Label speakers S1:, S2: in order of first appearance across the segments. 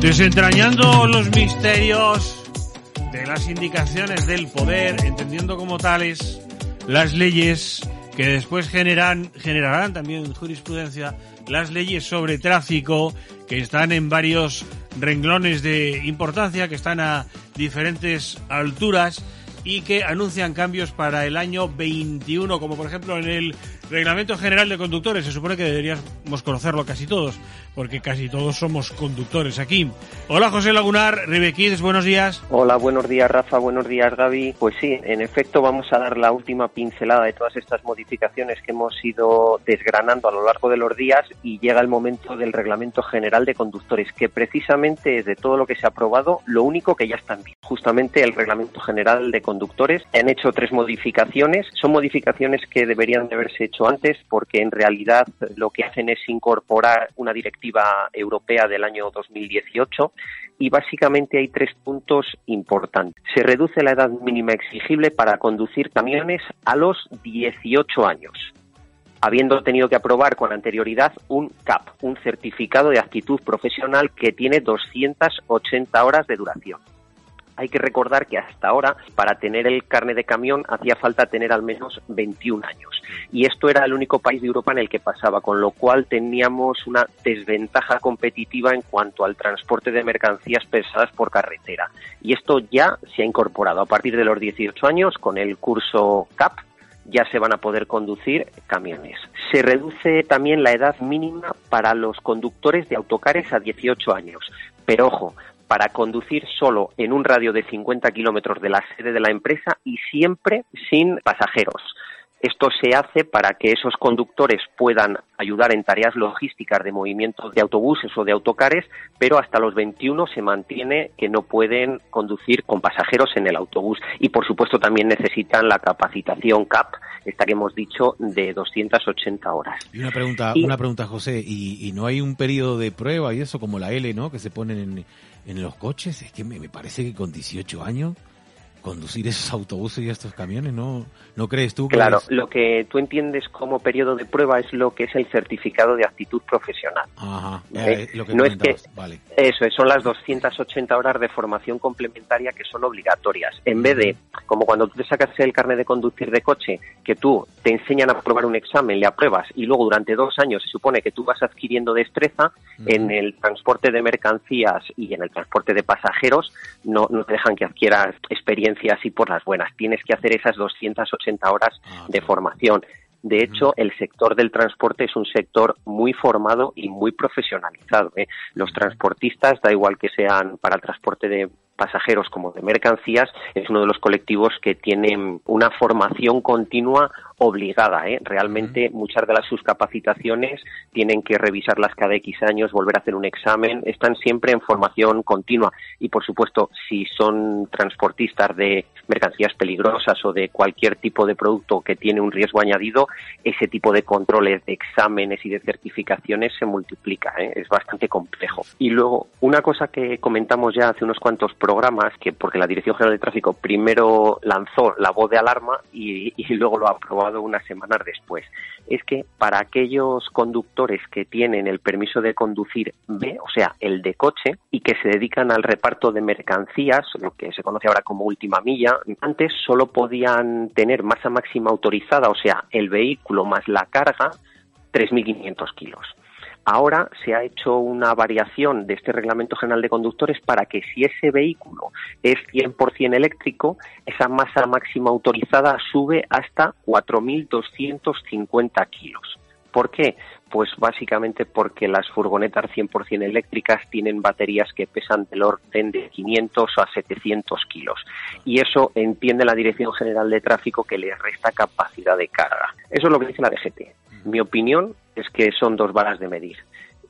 S1: Desentrañando los misterios de las indicaciones del poder, entendiendo como tales las leyes que después generan, generarán también jurisprudencia, las leyes sobre tráfico que están en varios renglones de importancia, que están a diferentes alturas y que anuncian cambios para el año 21, como por ejemplo en el Reglamento General de Conductores. Se supone que deberíamos conocerlo casi todos, porque casi todos somos conductores aquí. Hola José Lagunar, Ribequides, buenos días.
S2: Hola, buenos días Rafa, buenos días Gaby. Pues sí, en efecto vamos a dar la última pincelada de todas estas modificaciones que hemos ido desgranando a lo largo de los días y llega el momento del Reglamento General de Conductores, que precisamente es de todo lo que se ha aprobado lo único que ya está en Justamente el Reglamento General de Conductores han hecho tres modificaciones. Son modificaciones que deberían de haberse hecho antes porque en realidad lo que hacen es incorporar una directiva europea del año 2018 y básicamente hay tres puntos importantes. Se reduce la edad mínima exigible para conducir camiones a los 18 años habiendo tenido que aprobar con anterioridad un CAP, un certificado de actitud profesional que tiene 280 horas de duración hay que recordar que hasta ahora para tener el carne de camión hacía falta tener al menos 21 años y esto era el único país de Europa en el que pasaba, con lo cual teníamos una desventaja competitiva en cuanto al transporte de mercancías pesadas por carretera y esto ya se ha incorporado a partir de los 18 años con el curso CAP ya se van a poder conducir camiones. Se reduce también la edad mínima para los conductores de autocares a 18 años. Pero ojo, para conducir solo en un radio de 50 kilómetros de la sede de la empresa y siempre sin pasajeros. Esto se hace para que esos conductores puedan ayudar en tareas logísticas de movimiento de autobuses o de autocares, pero hasta los 21 se mantiene que no pueden conducir con pasajeros en el autobús. Y por supuesto también necesitan la capacitación CAP, esta que hemos dicho, de 280 horas.
S3: Y una pregunta, una pregunta José, ¿y, ¿y, no hay un periodo de prueba y eso como la L, ¿no? Que se ponen en, en los coches, es que me, me parece que con 18 años conducir esos autobuses y estos camiones, ¿no? ¿No crees tú?
S2: Que claro, lo que tú entiendes como periodo de prueba es lo que es el certificado de actitud profesional.
S3: Ajá, ¿Eh? lo que
S2: no es que vale. eso, son las 280 horas de formación complementaria que son obligatorias. En vez de, como cuando tú te sacas el carnet de conducir de coche, que tú te enseñan a probar un examen, le apruebas y luego durante dos años se supone que tú vas adquiriendo destreza en el transporte de mercancías y en el transporte de pasajeros, no, no te dejan que adquieras experiencia así por las buenas. Tienes que hacer esas 280 horas ah, de formación. De hecho, el sector del transporte es un sector muy formado y muy profesionalizado. ¿eh? Los transportistas, da igual que sean para el transporte de pasajeros como de mercancías, es uno de los colectivos que tienen una formación continua obligada. ¿eh? Realmente muchas de las sus capacitaciones tienen que revisarlas cada X años, volver a hacer un examen, están siempre en formación continua. Y por supuesto, si son transportistas de mercancías peligrosas o de cualquier tipo de producto que tiene un riesgo añadido, ese tipo de controles, de exámenes y de certificaciones se multiplica. ¿eh? Es bastante complejo. Y luego, una cosa que comentamos ya hace unos cuantos programas, que porque la Dirección General de Tráfico primero lanzó la voz de alarma y, y luego lo aprobó unas semanas después. Es que para aquellos conductores que tienen el permiso de conducir B, o sea, el de coche, y que se dedican al reparto de mercancías, lo que se conoce ahora como última milla, antes solo podían tener masa máxima autorizada, o sea, el vehículo más la carga, 3.500 kilos. Ahora se ha hecho una variación de este Reglamento General de Conductores para que si ese vehículo es 100% eléctrico, esa masa máxima autorizada sube hasta 4.250 kilos. ¿Por qué? Pues básicamente porque las furgonetas 100% eléctricas tienen baterías que pesan del orden de 500 a 700 kilos. Y eso entiende la Dirección General de Tráfico que les resta capacidad de carga. Eso es lo que dice la DGT. Mi opinión es que son dos varas de medir.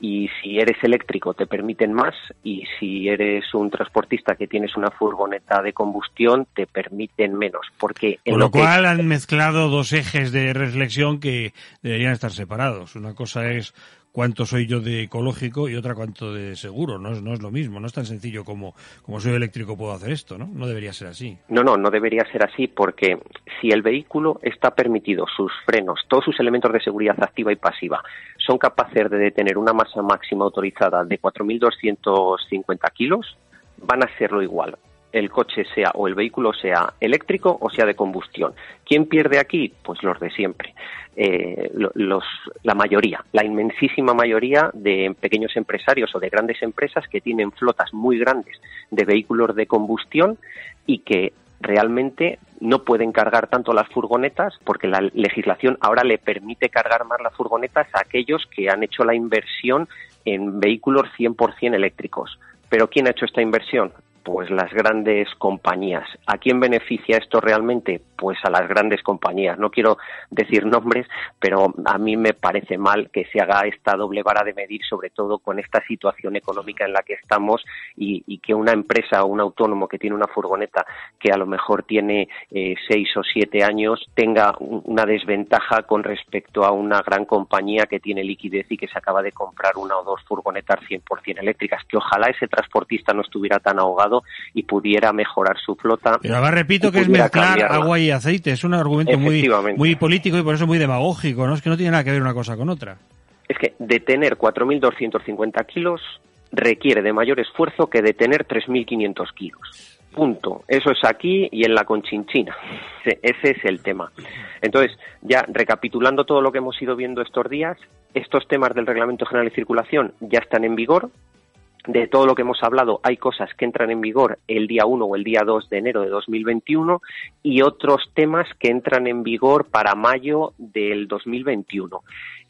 S2: y si eres eléctrico te permiten más y si eres un transportista que tienes una furgoneta de combustión te permiten menos. Porque
S1: en Con lo, cual han mezclado dos ejes de reflexión que deberían estar separados. Una cosa es cuánto soy yo de ecológico y otra cuánto de seguro. No es, no es lo mismo, no es tan sencillo como, como soy eléctrico puedo hacer esto, ¿no? No debería ser así.
S2: No, no, no debería ser así porque si el vehículo está permitido, sus frenos, todos sus elementos de seguridad activa y pasiva son capaces de detener una masa máxima autorizada de 4.250 kilos, van a serlo igual el coche sea o el vehículo sea eléctrico o sea de combustión. ¿Quién pierde aquí? Pues los de siempre. Eh, los, la mayoría, la inmensísima mayoría de pequeños empresarios o de grandes empresas que tienen flotas muy grandes de vehículos de combustión y que realmente no pueden cargar tanto las furgonetas porque la legislación ahora le permite cargar más las furgonetas a aquellos que han hecho la inversión en vehículos 100% eléctricos. Pero ¿quién ha hecho esta inversión? Pues las grandes compañías. ¿A quién beneficia esto realmente? Pues a las grandes compañías. No quiero decir nombres, pero a mí me parece mal que se haga esta doble vara de medir, sobre todo con esta situación económica en la que estamos y, que una empresa o un autónomo que tiene una furgoneta que a lo mejor tiene eh, seis o siete años tenga una desventaja con respecto a una gran compañía que tiene liquidez y que se acaba de comprar una o dos furgonetas 100% eléctricas. Que ojalá ese transportista no estuviera tan ahogado y pudiera mejorar su flota.
S1: Pero ahora repito que es mezclar agua y aceite, es un argumento muy, muy político y por eso muy demagógico, ¿no? Es que no tiene nada que ver una cosa con otra.
S2: Es que detener 4.250 kilos requiere de mayor esfuerzo que detener 3.500 kilos. Punto. Eso es aquí y en la Conchinchina. Ese es el tema. Entonces, ya recapitulando todo lo que hemos ido viendo estos días, estos temas del Reglamento General de Circulación ya están en vigor, de todo lo que hemos hablado, hay cosas que entran en vigor el día 1 o el día 2 de enero de 2021 y otros temas que entran en vigor para mayo del 2021.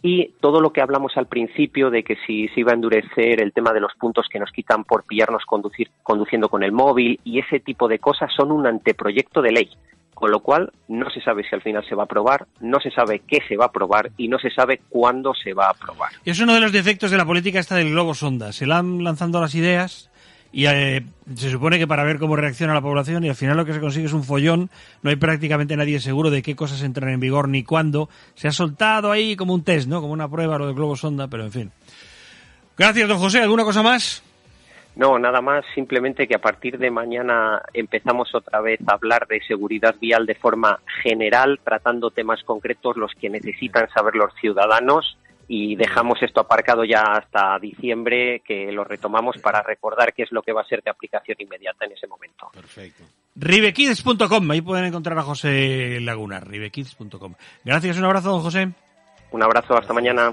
S2: Y todo lo que hablamos al principio de que si se iba a endurecer el tema de los puntos que nos quitan por pillarnos conducir, conduciendo con el móvil y ese tipo de cosas son un anteproyecto de ley con lo cual no se sabe si al final se va a aprobar, no se sabe qué se va a aprobar y no se sabe cuándo se va a aprobar.
S1: Es uno de los defectos de la política esta del globo sonda. Se van lanzando las ideas y eh, se supone que para ver cómo reacciona la población y al final lo que se consigue es un follón, no hay prácticamente nadie seguro de qué cosas entran en vigor ni cuándo. Se ha soltado ahí como un test, ¿no? Como una prueba lo del globo sonda, pero en fin. Gracias, don José. ¿Alguna cosa más?
S2: No, nada más, simplemente que a partir de mañana empezamos otra vez a hablar de seguridad vial de forma general, tratando temas concretos los que necesitan saber los ciudadanos y dejamos esto aparcado ya hasta diciembre, que lo retomamos para recordar qué es lo que va a ser de aplicación inmediata en ese momento.
S1: Perfecto. Ribekids.com, ahí pueden encontrar a José Laguna, ribekids.com. Gracias, un abrazo, don José.
S2: Un abrazo, hasta mañana.